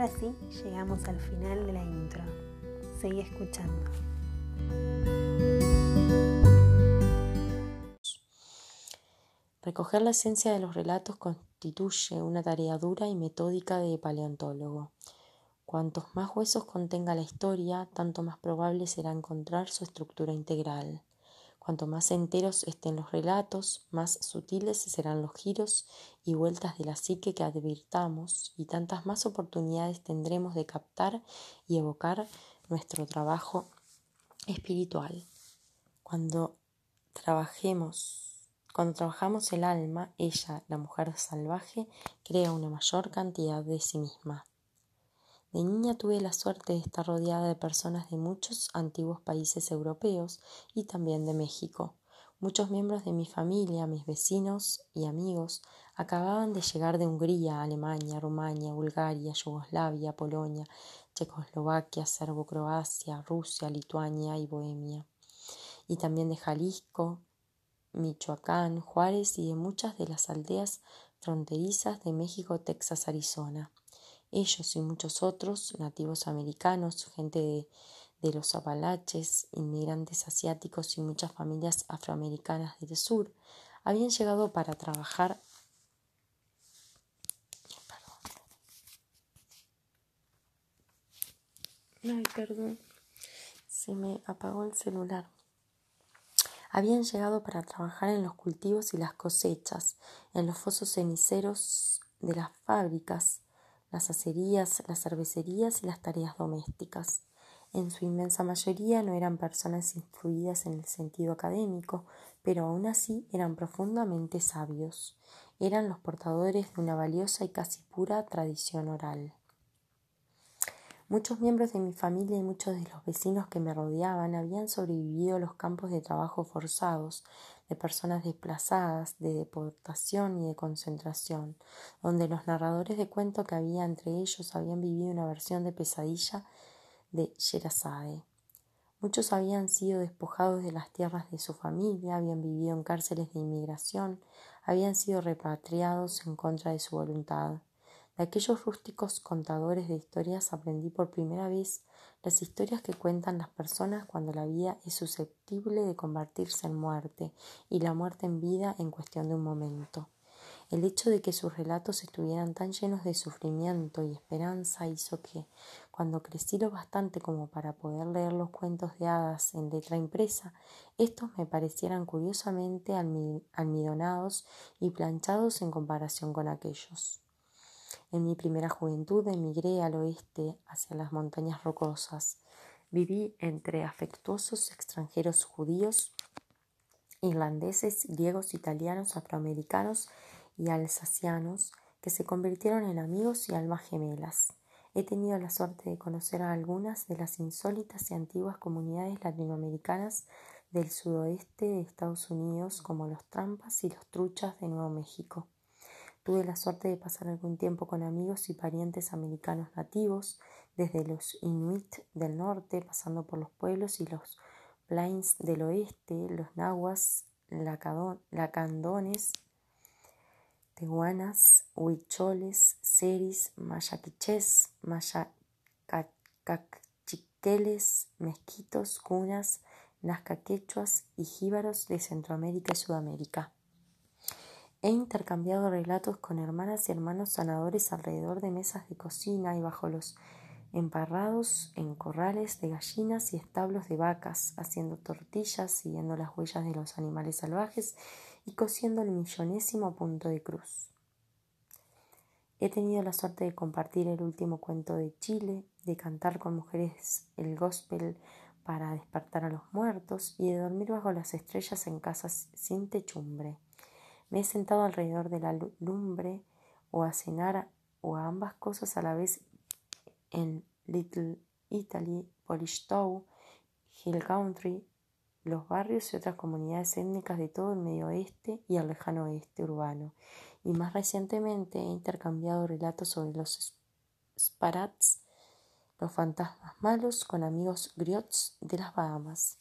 ahora sí, llegamos al final de la intro. Seguí escuchando. Recoger la esencia de los relatos constituye una tarea dura y metódica de paleontólogo. Cuantos más huesos contenga la historia, tanto más probable será encontrar su estructura integral. Cuanto más enteros estén los relatos, más sutiles serán los giros y vueltas de la psique que advirtamos, y tantas más oportunidades tendremos de captar y evocar nuestro trabajo espiritual. Cuando trabajemos, cuando trabajamos el alma, ella, la mujer salvaje, crea una mayor cantidad de sí misma. De niña tuve la suerte de estar rodeada de personas de muchos antiguos países europeos y también de México. Muchos miembros de mi familia, mis vecinos y amigos, acababan de llegar de Hungría, Alemania, Rumania, Bulgaria, Yugoslavia, Polonia, Checoslovaquia, Serbo-Croacia, Rusia, Lituania y Bohemia. Y también de Jalisco, Michoacán, Juárez y de muchas de las aldeas fronterizas de México, Texas, Arizona. Ellos y muchos otros, nativos americanos, gente de, de los Apalaches, inmigrantes asiáticos y muchas familias afroamericanas del sur, habían llegado para trabajar Ay, perdón. Se me apagó el celular. Habían llegado para trabajar en los cultivos y las cosechas, en los fosos ceniceros de las fábricas, las acerías, las cervecerías y las tareas domésticas. En su inmensa mayoría no eran personas instruidas en el sentido académico, pero aún así eran profundamente sabios. Eran los portadores de una valiosa y casi pura tradición oral. Muchos miembros de mi familia y muchos de los vecinos que me rodeaban habían sobrevivido a los campos de trabajo forzados, de personas desplazadas, de deportación y de concentración, donde los narradores de cuento que había entre ellos habían vivido una versión de pesadilla de Sherazade. Muchos habían sido despojados de las tierras de su familia, habían vivido en cárceles de inmigración, habían sido repatriados en contra de su voluntad. De aquellos rústicos contadores de historias aprendí por primera vez las historias que cuentan las personas cuando la vida es susceptible de convertirse en muerte y la muerte en vida en cuestión de un momento. El hecho de que sus relatos estuvieran tan llenos de sufrimiento y esperanza hizo que, cuando crecí lo bastante como para poder leer los cuentos de hadas en letra impresa, estos me parecieran curiosamente almidonados y planchados en comparación con aquellos. En mi primera juventud emigré al oeste hacia las montañas rocosas. Viví entre afectuosos extranjeros judíos, irlandeses, griegos, italianos, afroamericanos y alsacianos que se convirtieron en amigos y almas gemelas. He tenido la suerte de conocer a algunas de las insólitas y antiguas comunidades latinoamericanas del sudoeste de Estados Unidos, como los trampas y los truchas de Nuevo México. Tuve la suerte de pasar algún tiempo con amigos y parientes americanos nativos, desde los Inuit del norte, pasando por los pueblos y los Plains del oeste, los nahuas, lacandones, tehuanas, huicholes, seris, mayaquiches, mayacachiqueles, mezquitos, cunas, nazcaquechuas y jíbaros de Centroamérica y Sudamérica. He intercambiado relatos con hermanas y hermanos sanadores alrededor de mesas de cocina y bajo los emparrados en corrales de gallinas y establos de vacas, haciendo tortillas, siguiendo las huellas de los animales salvajes y cosiendo el millonésimo punto de cruz. He tenido la suerte de compartir el último cuento de Chile, de cantar con mujeres el gospel para despertar a los muertos y de dormir bajo las estrellas en casas sin techumbre. Me he sentado alrededor de la lumbre o a cenar o a ambas cosas a la vez en Little Italy, Town, Hill Country, los barrios y otras comunidades étnicas de todo el medio oeste y el lejano oeste urbano. Y más recientemente he intercambiado relatos sobre los Sparats, los fantasmas malos, con amigos griots de las Bahamas.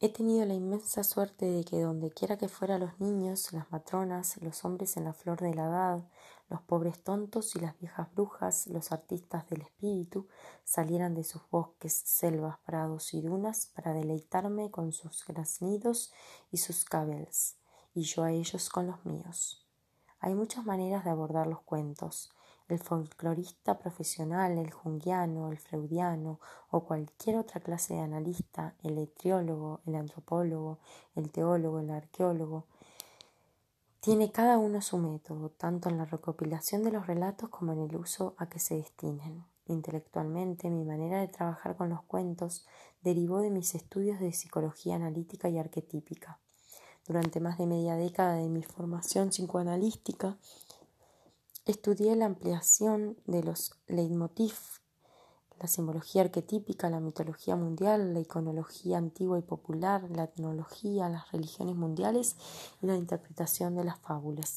He tenido la inmensa suerte de que donde quiera que fuera los niños, las matronas, los hombres en la flor de la edad, los pobres tontos y las viejas brujas, los artistas del espíritu, salieran de sus bosques, selvas, prados y dunas para deleitarme con sus graznidos y sus cabels, y yo a ellos con los míos. Hay muchas maneras de abordar los cuentos, el folclorista profesional, el junguiano, el freudiano o cualquier otra clase de analista, el etriólogo, el antropólogo, el teólogo, el arqueólogo, tiene cada uno su método, tanto en la recopilación de los relatos como en el uso a que se destinen. Intelectualmente, mi manera de trabajar con los cuentos derivó de mis estudios de psicología analítica y arquetípica. Durante más de media década de mi formación psicoanalística, Estudié la ampliación de los leitmotiv, la simbología arquetípica, la mitología mundial, la iconología antigua y popular, la etnología, las religiones mundiales y la interpretación de las fábulas.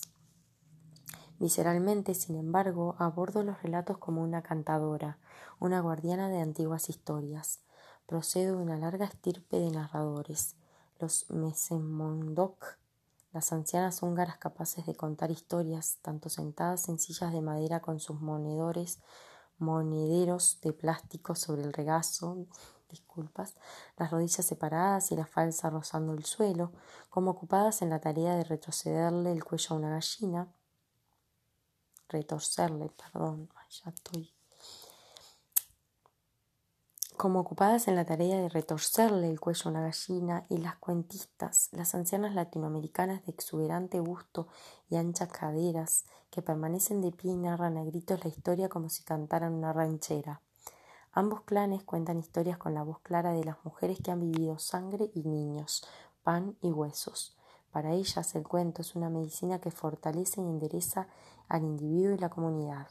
Visceralmente, sin embargo, abordo los relatos como una cantadora, una guardiana de antiguas historias. Procedo de una larga estirpe de narradores, los Mesemondok, las ancianas húngaras capaces de contar historias, tanto sentadas en sillas de madera con sus monedores, monederos de plástico sobre el regazo, disculpas, las rodillas separadas y la falsa rozando el suelo, como ocupadas en la tarea de retrocederle el cuello a una gallina, retorcerle, perdón, ya estoy como ocupadas en la tarea de retorcerle el cuello a una gallina, y las cuentistas, las ancianas latinoamericanas de exuberante busto y anchas caderas, que permanecen de pie y narran a gritos la historia como si cantaran una ranchera. Ambos clanes cuentan historias con la voz clara de las mujeres que han vivido sangre y niños, pan y huesos. Para ellas el cuento es una medicina que fortalece y endereza al individuo y la comunidad.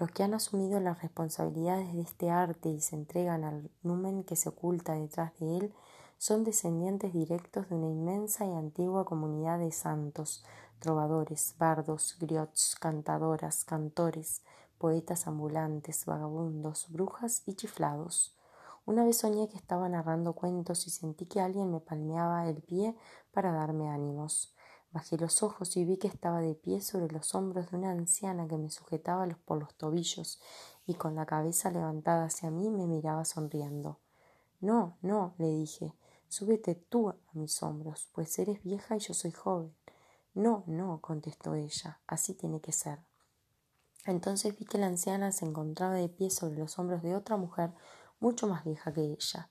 Los que han asumido las responsabilidades de este arte y se entregan al numen que se oculta detrás de él son descendientes directos de una inmensa y antigua comunidad de santos, trovadores, bardos, griots, cantadoras, cantores, poetas ambulantes, vagabundos, brujas y chiflados. Una vez soñé que estaba narrando cuentos y sentí que alguien me palmeaba el pie para darme ánimos. Bajé los ojos y vi que estaba de pie sobre los hombros de una anciana que me sujetaba por los tobillos y con la cabeza levantada hacia mí me miraba sonriendo. No, no, le dije, súbete tú a mis hombros, pues eres vieja y yo soy joven. No, no, contestó ella, así tiene que ser. Entonces vi que la anciana se encontraba de pie sobre los hombros de otra mujer mucho más vieja que ella,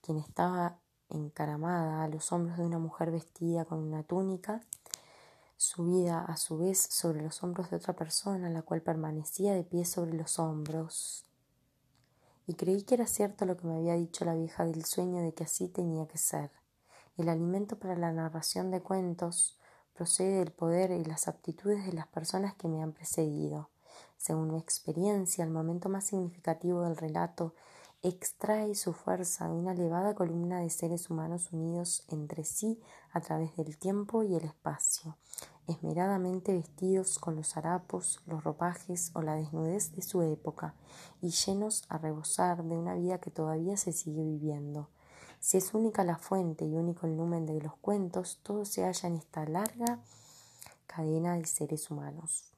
quien estaba encaramada a los hombros de una mujer vestida con una túnica, subida a su vez sobre los hombros de otra persona, la cual permanecía de pie sobre los hombros. Y creí que era cierto lo que me había dicho la vieja del sueño de que así tenía que ser. El alimento para la narración de cuentos procede del poder y las aptitudes de las personas que me han precedido. Según mi experiencia, el momento más significativo del relato extrae su fuerza de una elevada columna de seres humanos unidos entre sí a través del tiempo y el espacio, esmeradamente vestidos con los harapos, los ropajes o la desnudez de su época, y llenos a rebosar de una vida que todavía se sigue viviendo. Si es única la fuente y único el numen de los cuentos, todo se halla en esta larga cadena de seres humanos.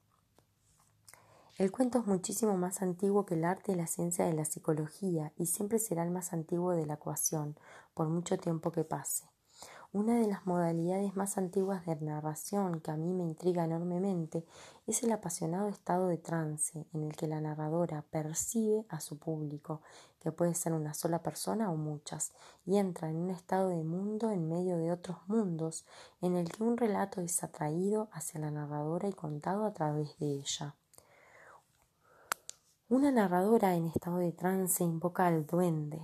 El cuento es muchísimo más antiguo que el arte y la ciencia de la psicología y siempre será el más antiguo de la ecuación, por mucho tiempo que pase. Una de las modalidades más antiguas de narración que a mí me intriga enormemente es el apasionado estado de trance en el que la narradora percibe a su público, que puede ser una sola persona o muchas, y entra en un estado de mundo en medio de otros mundos en el que un relato es atraído hacia la narradora y contado a través de ella. Una narradora en estado de trance invoca al duende,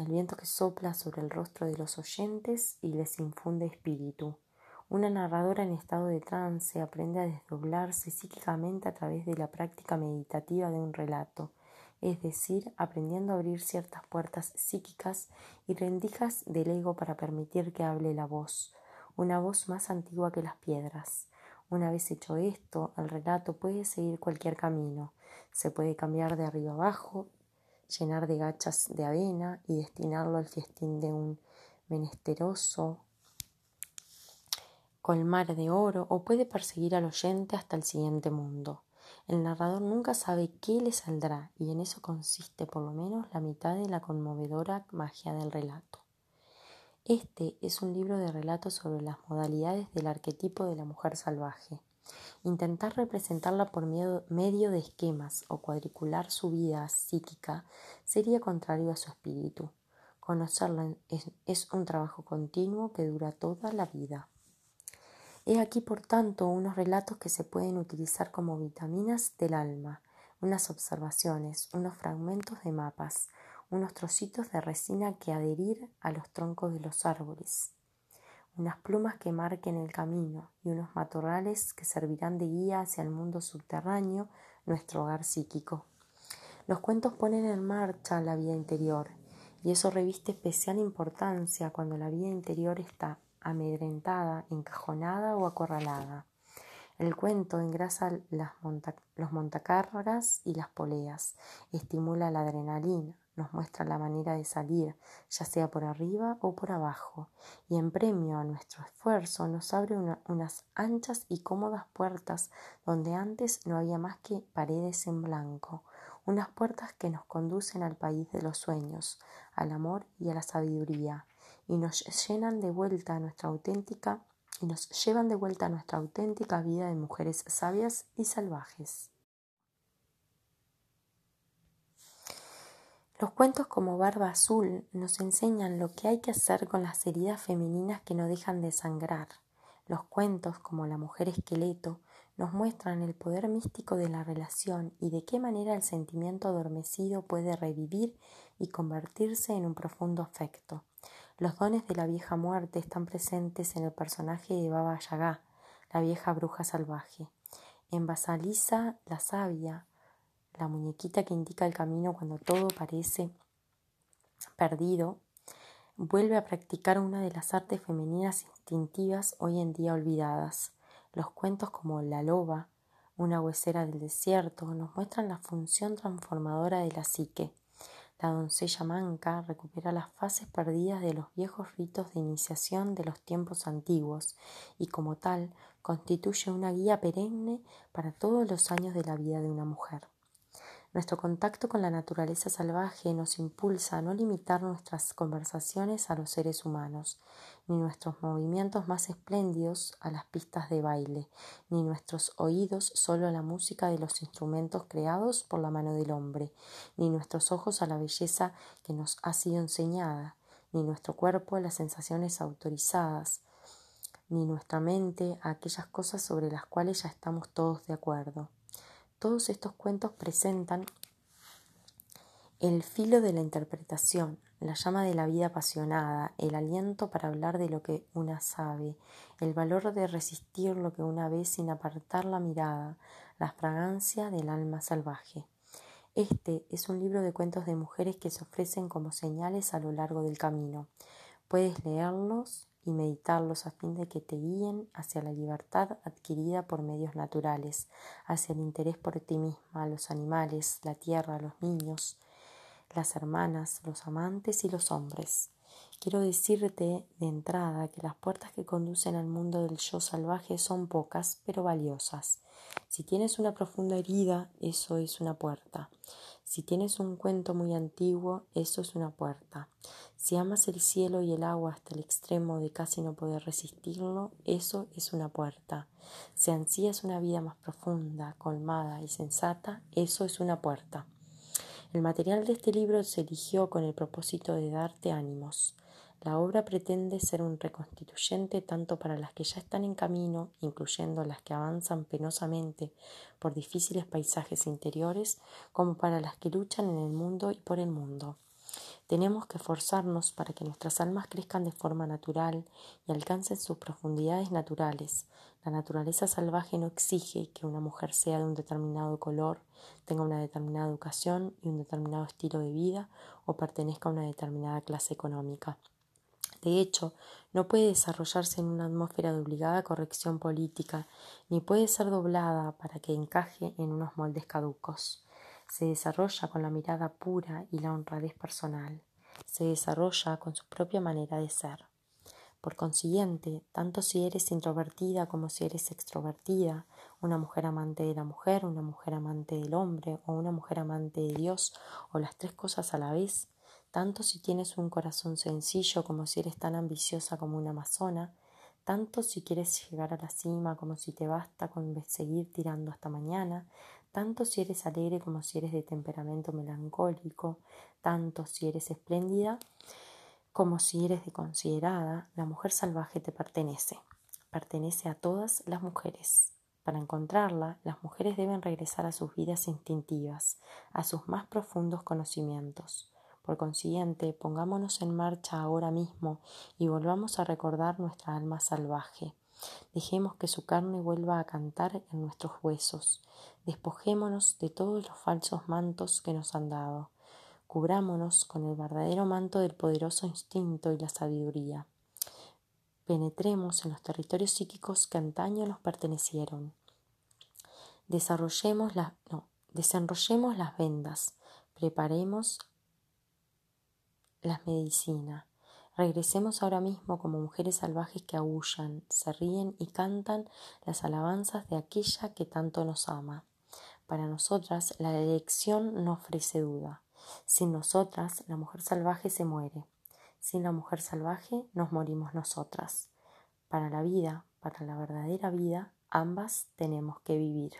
el viento que sopla sobre el rostro de los oyentes y les infunde espíritu. Una narradora en estado de trance aprende a desdoblarse psíquicamente a través de la práctica meditativa de un relato, es decir, aprendiendo a abrir ciertas puertas psíquicas y rendijas del ego para permitir que hable la voz, una voz más antigua que las piedras. Una vez hecho esto, el relato puede seguir cualquier camino, se puede cambiar de arriba abajo, llenar de gachas de avena y destinarlo al festín de un menesteroso, colmar de oro o puede perseguir al oyente hasta el siguiente mundo. El narrador nunca sabe qué le saldrá y en eso consiste por lo menos la mitad de la conmovedora magia del relato. Este es un libro de relatos sobre las modalidades del arquetipo de la mujer salvaje. Intentar representarla por medio de esquemas o cuadricular su vida psíquica sería contrario a su espíritu. Conocerla es, un trabajo continuo que dura toda la vida. He aquí, por tanto, unos relatos que se pueden utilizar como vitaminas del alma, unas observaciones, unos fragmentos de mapas, unos trocitos de resina que adherir a los troncos de los árboles, unas plumas que marquen el camino y unos matorrales que servirán de guía hacia el mundo subterráneo, nuestro hogar psíquico. Los cuentos ponen en marcha la vida interior y eso reviste especial importancia cuando la vida interior está amedrentada, encajonada o acorralada. El cuento engrasa las los montacargas y las poleas, estimula la adrenalina, nos muestra la manera de salir, ya sea por arriba o por abajo, y en premio a nuestro esfuerzo nos abre unas anchas y cómodas puertas donde antes no había más que paredes en blanco, unas puertas que nos conducen al país de los sueños, al amor y a la sabiduría, y nos llenan de vuelta a nuestra auténtica y nos llevan de vuelta a nuestra auténtica vida de mujeres sabias y salvajes. Los cuentos como Barba Azul nos enseñan lo que hay que hacer con las heridas femeninas que no dejan de sangrar. Los cuentos como La mujer esqueleto nos muestran el poder místico de la relación y de qué manera el sentimiento adormecido puede revivir y convertirse en un profundo afecto. Los dones de la vieja muerte están presentes en el personaje de Baba Yaga, la vieja bruja salvaje. En Basalisa, la sabia, la muñequita que indica el camino cuando todo parece perdido, vuelve a practicar una de las artes femeninas instintivas hoy en día olvidadas. Los cuentos como La loba, una huesera del desierto, nos muestran la función transformadora de la psique. La doncella manca recupera las fases perdidas de los viejos ritos de iniciación de los tiempos antiguos y como tal constituye una guía perenne para todos los años de la vida de una mujer. Nuestro contacto con la naturaleza salvaje nos impulsa a no limitar nuestras conversaciones a los seres humanos, ni nuestros movimientos más espléndidos a las pistas de baile, ni nuestros oídos solo a la música de los instrumentos creados por la mano del hombre, ni nuestros ojos a la belleza que nos ha sido enseñada, ni nuestro cuerpo a las sensaciones autorizadas, ni nuestra mente a aquellas cosas sobre las cuales ya estamos todos de acuerdo. Todos estos cuentos presentan el filo de la interpretación, la llama de la vida apasionada, el aliento para hablar de lo que una sabe, el valor de resistir lo que una ve sin apartar la mirada, la fragancia del alma salvaje. Este es un libro de cuentos de mujeres que se ofrecen como señales a lo largo del camino. Puedes leerlos y meditarlos a fin de que te guíen hacia la libertad adquirida por medios naturales, hacia el interés por ti misma, los animales, la tierra, los niños, las hermanas, los amantes y los hombres. Quiero decirte de entrada que las puertas que conducen al mundo del yo salvaje son pocas, pero valiosas. Si tienes una profunda herida, eso es una puerta. Si tienes un cuento muy antiguo, eso es una puerta. Si amas el cielo y el agua hasta el extremo de casi no poder resistirlo, eso es una puerta. Si ansías una vida más profunda, colmada y sensata, eso es una puerta. El material de este libro se eligió con el propósito de darte ánimos. La obra pretende ser un reconstituyente tanto para las que ya están en camino, incluyendo las que avanzan penosamente por difíciles paisajes interiores, como para las que luchan en el mundo y por el mundo. Tenemos que esforzarnos para que nuestras almas crezcan de forma natural y alcancen sus profundidades naturales. La naturaleza salvaje no exige que una mujer sea de un determinado color, tenga una determinada educación y un determinado estilo de vida o pertenezca a una determinada clase económica. De hecho, no puede desarrollarse en una atmósfera de obligada corrección política, ni puede ser doblada para que encaje en unos moldes caducos. Se desarrolla con la mirada pura y la honradez personal. se desarrolla con su propia manera de ser. Por consiguiente, tanto si eres introvertida como si eres extrovertida, una mujer amante de la mujer, una mujer amante del hombre o una mujer amante de Dios o las tres cosas a la vez, tanto si tienes un corazón sencillo como si eres tan ambiciosa como una amazona, tanto si quieres llegar a la cima como si te basta con seguir tirando hasta mañana, tanto si eres alegre como si eres de temperamento melancólico, tanto si eres espléndida como si eres de considerada, la mujer salvaje te pertenece, pertenece a todas las mujeres. Para encontrarla, las mujeres deben regresar a sus vidas instintivas, a sus más profundos conocimientos. Por consiguiente, pongámonos en marcha ahora mismo y volvamos a recordar nuestra alma salvaje. Dejemos que su carne vuelva a cantar en nuestros huesos. Despojémonos de todos los falsos mantos que nos han dado. Cubrámonos con el verdadero manto del poderoso instinto y la sabiduría. Penetremos en los territorios psíquicos que antaño nos pertenecieron. Desarrollemos no, desenrollemos las vendas. Preparemos las medicinas. Regresemos ahora mismo como mujeres salvajes que aullan, se ríen y cantan las alabanzas de aquella que tanto nos ama. Para nosotras la elección no ofrece duda. Sin nosotras, la mujer salvaje se muere. Sin la mujer salvaje, nos morimos nosotras. Para la vida, para la verdadera vida, ambas tenemos que vivir.